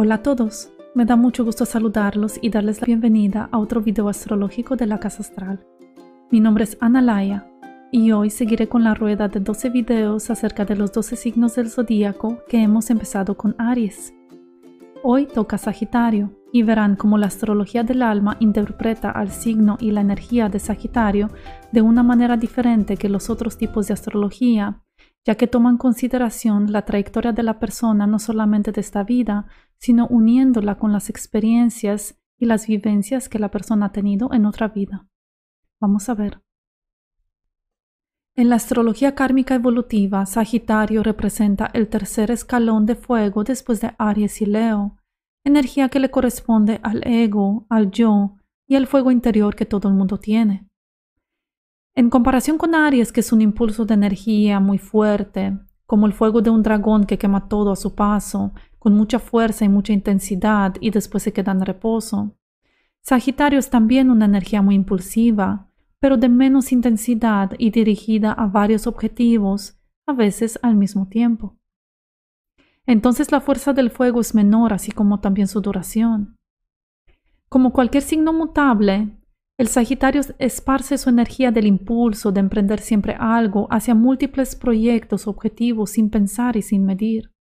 Hola a todos, me da mucho gusto saludarlos y darles la bienvenida a otro video astrológico de la Casa Astral. Mi nombre es Ana Laia y hoy seguiré con la rueda de 12 videos acerca de los 12 signos del zodíaco que hemos empezado con Aries. Hoy toca Sagitario y verán cómo la astrología del alma interpreta al signo y la energía de Sagitario de una manera diferente que los otros tipos de astrología, ya que toma en consideración la trayectoria de la persona no solamente de esta vida, sino uniéndola con las experiencias y las vivencias que la persona ha tenido en otra vida. Vamos a ver. En la astrología kármica evolutiva, Sagitario representa el tercer escalón de fuego después de Aries y Leo, energía que le corresponde al ego, al yo y al fuego interior que todo el mundo tiene. En comparación con Aries, que es un impulso de energía muy fuerte, como el fuego de un dragón que quema todo a su paso, con mucha fuerza y mucha intensidad y después se queda en reposo. Sagitario es también una energía muy impulsiva, pero de menos intensidad y dirigida a varios objetivos, a veces al mismo tiempo entonces la fuerza del fuego es menor, así como también su duración. Como cualquier signo mutable, el Sagitario esparce su energía del impulso de emprender siempre algo hacia múltiples proyectos, objetivos, sin pensar y sin medir.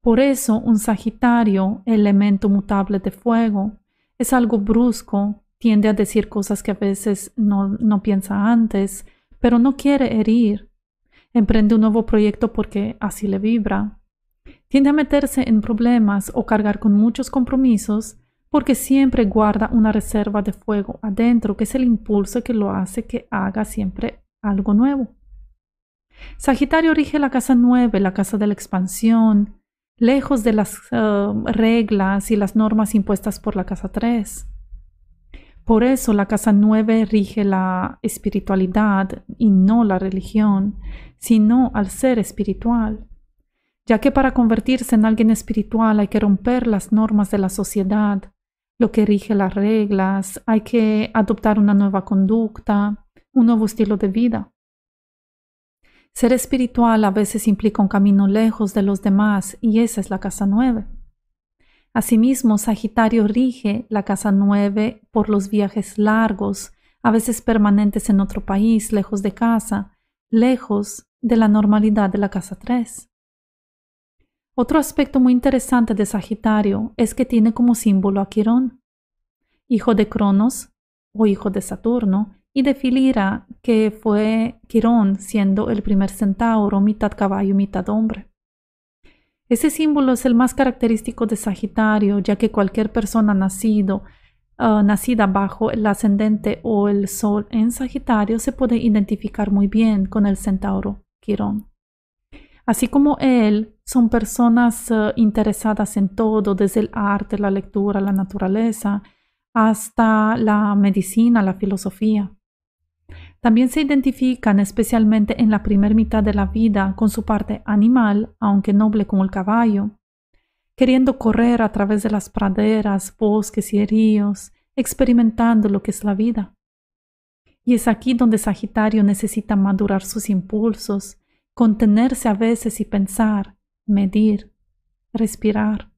Por eso, un Sagitario, elemento mutable de fuego, es algo brusco, tiende a decir cosas que a veces no, piensa antes, pero no quiere herir. Emprende un nuevo proyecto porque así le vibra tiende a meterse en problemas o cargar con muchos compromisos porque siempre guarda una reserva de fuego adentro, que es el impulso que lo hace que haga siempre algo nuevo. Sagitario rige la casa 9, la casa de la expansión, lejos de las eh, reglas y las normas impuestas por la casa 3. Por eso la casa 9 rige la espiritualidad y no la religión, sino al ser espiritual ya que para convertirse en alguien espiritual hay que romper las normas de la sociedad, lo que rige las reglas, hay que adoptar una nueva conducta, un nuevo estilo de vida. Ser espiritual a veces implica un camino lejos de los demás y esa es la casa nueve. Asimismo, Sagitario rige la casa nueve por los viajes largos, a veces permanentes en otro país, lejos de casa, lejos de la normalidad de la casa tres. Otro aspecto muy interesante de Sagitario es que tiene como símbolo a Quirón, hijo de Cronos o hijo de Saturno, y de Filira, que fue Quirón siendo el primer centauro, mitad caballo, mitad hombre. Ese símbolo es el más característico de Sagitario, ya que cualquier persona nacido, ah, nacida bajo el ascendente o el sol en Sagitario se puede identificar muy bien con el centauro Quirón. Así como él, son personas eh, interesadas en todo, desde el arte, la lectura, la naturaleza, hasta la medicina, la filosofía. También se identifican especialmente en la primera mitad de la vida con su parte animal, aunque noble como el caballo, queriendo correr a través de las praderas, bosques y ríos, experimentando lo que es la vida. Y es aquí donde Sagitario necesita madurar sus impulsos, contenerse a veces y pensar, medir, respirar.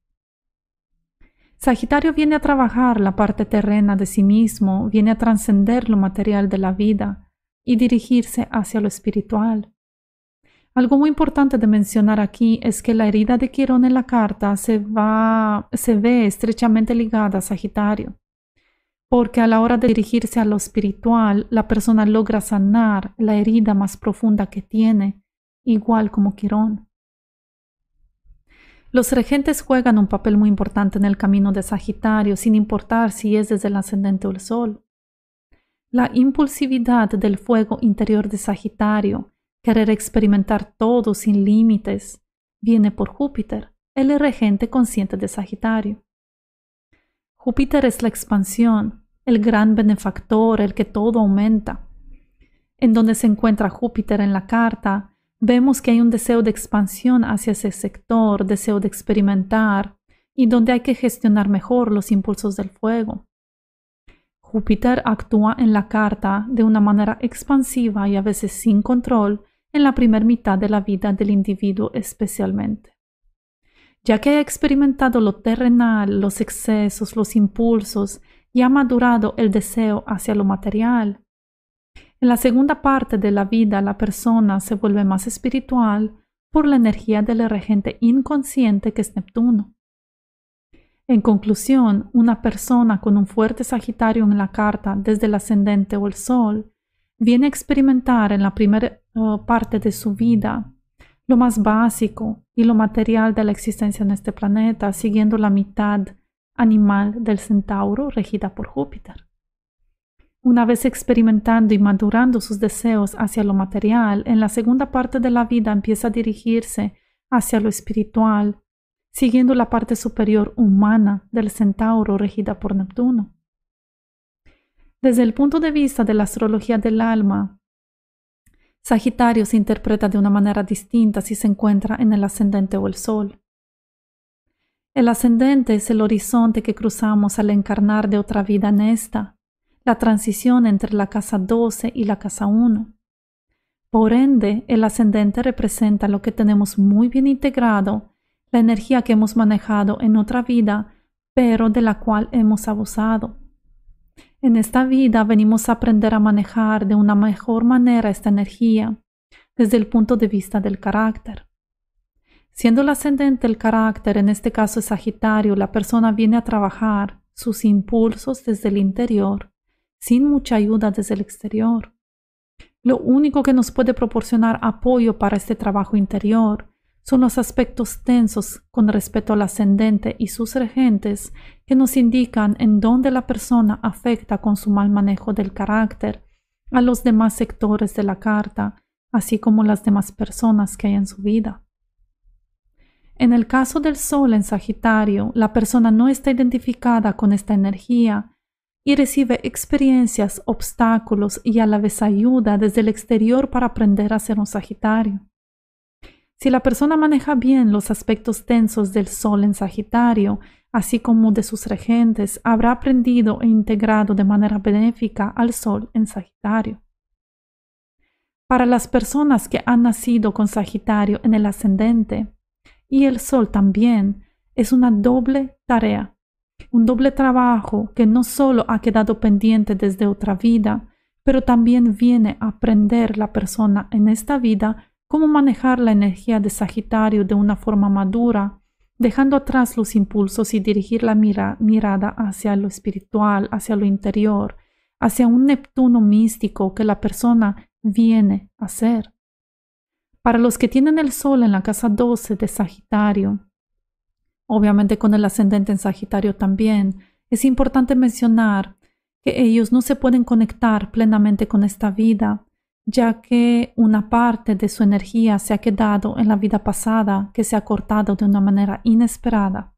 Sagitario viene a trabajar la parte terrena de sí mismo, viene a trascender lo material de la vida y dirigirse hacia lo espiritual. Algo muy importante de mencionar aquí es que la herida de Quirón en la carta se, va, se ve estrechamente ligada a Sagitario, porque a la hora de dirigirse a lo espiritual, la persona logra sanar la herida más profunda que tiene igual como Quirón. Los regentes juegan un papel muy importante en el camino de Sagitario, sin importar si es desde el ascendente o el sol. La impulsividad del fuego interior de Sagitario, querer experimentar todo sin límites, viene por Júpiter, el regente consciente de Sagitario. Júpiter es la expansión, el gran benefactor, el que todo aumenta. En donde se encuentra Júpiter en la carta, vemos que hay un deseo de expansión hacia ese sector, deseo de experimentar, y donde hay que gestionar mejor los impulsos del fuego. Júpiter actúa en la carta de una manera expansiva y a veces sin control en la primera mitad de la vida del individuo especialmente. ya que ha experimentado lo terrenal, los excesos, los impulsos y ha madurado el deseo hacia lo material. En la segunda parte de la vida la persona se vuelve más espiritual por la energía del regente inconsciente que es Neptuno. En conclusión, una persona con un fuerte Sagitario en la carta desde el ascendente o el Sol viene a experimentar en la primera uh, parte de su vida lo más básico y lo material de la existencia en este planeta, siguiendo la mitad animal del centauro regida por Júpiter. Una vez experimentando y madurando sus deseos hacia lo material, en la segunda parte de la vida empieza a dirigirse hacia lo espiritual, siguiendo la parte superior humana del centauro regida por Neptuno. Desde el punto de vista de la astrología del alma, Sagitario se interpreta de una manera distinta si se encuentra en el ascendente o el sol. El ascendente es el horizonte que cruzamos al encarnar de otra vida en esta, la transición entre la casa 12 y la casa 1. Por ende, el ascendente representa lo que tenemos muy bien integrado, la energía que hemos manejado en otra vida, pero de la cual hemos abusado. En esta vida venimos a aprender a manejar de una mejor manera esta energía desde el punto de vista del carácter. Siendo el ascendente el carácter, en este caso es Sagitario, la persona viene a trabajar sus impulsos desde el interior, sin mucha ayuda desde el exterior. Lo único que nos puede proporcionar apoyo para este trabajo interior son los aspectos tensos con respecto al ascendente y sus regentes que nos indican en dónde la persona afecta con su mal manejo del carácter a los demás sectores de la carta, así como las demás personas que hay en su vida. En el caso del Sol en Sagitario, la persona no está identificada con esta energía y recibe experiencias, obstáculos y a la vez ayuda desde el exterior para aprender a ser un Sagitario. Si la persona maneja bien los aspectos tensos del Sol en Sagitario, así como de sus regentes, habrá aprendido e integrado de manera benéfica al Sol en Sagitario. Para las personas que han nacido con Sagitario en el ascendente, y el Sol también, es una doble tarea, un doble trabajo que no solo ha quedado pendiente desde otra vida, pero también viene a aprender la persona en esta vida cómo manejar la energía de Sagitario de una forma madura, dejando atrás los impulsos y dirigir la mirada hacia lo espiritual, hacia lo interior, hacia un Neptuno místico que la persona viene a ser. Para los que tienen el Sol en la casa 12 de Sagitario, obviamente con el ascendente en Sagitario también, es importante mencionar que ellos no se pueden conectar plenamente con esta vida ya que una parte de su energía se ha quedado en la vida pasada que se ha cortado de una manera inesperada.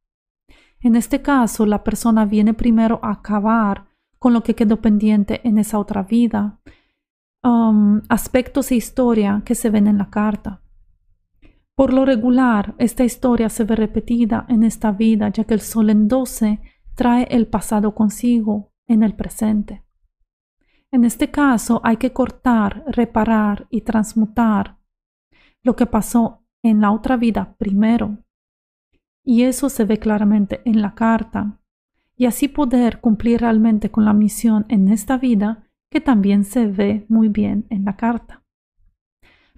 En este caso, la persona viene primero a acabar con lo que quedó pendiente en esa otra vida, um, aspectos e historia que se ven en la carta. Por lo regular, esta historia se ve repetida en esta vida, ya que el Sol en 12 trae el pasado consigo en el presente. En este caso hay que cortar, reparar y transmutar lo que pasó en la otra vida primero. Y eso se ve claramente en la carta. Y así poder cumplir realmente con la misión en esta vida que también se ve muy bien en la carta.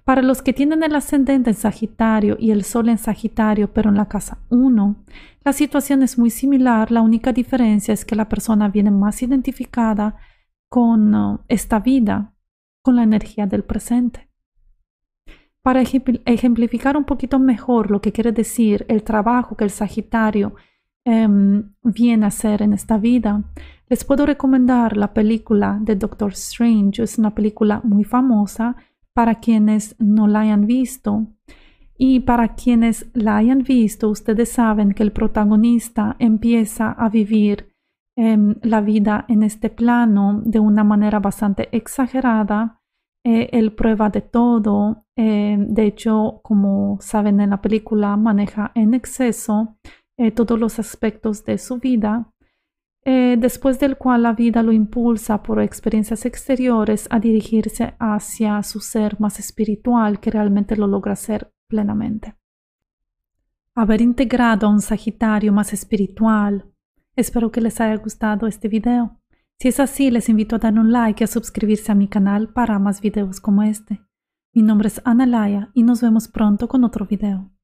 Para los que tienen el ascendente en Sagitario y el Sol en Sagitario, pero en la casa 1, la situación es muy similar, la única diferencia es que la persona viene más identificada con uh, esta vida, con la energía del presente. Para ejemplificar un poquito mejor lo que quiere decir el trabajo que el Sagitario em, viene a hacer en esta vida, les puedo recomendar la película de Doctor Strange. Es una película muy famosa para quienes no la hayan visto. Y para quienes la hayan visto, ustedes saben que el protagonista empieza a vivir Em, la vida en este plano de una manera bastante exagerada. Eh, él prueba de todo. Em, de hecho, como saben en la película, maneja en exceso eh, todos los aspectos de su vida. Eh, después del cual la vida lo impulsa por experiencias exteriores a dirigirse hacia su ser más espiritual que realmente lo logra ser plenamente. haber integrado a un Sagitario más espiritual. Espero que les haya gustado este video. Si es así, les invito a dar un like y a suscribirse a mi canal para más videos como este. Mi nombre es Analaya y nos vemos pronto con otro video.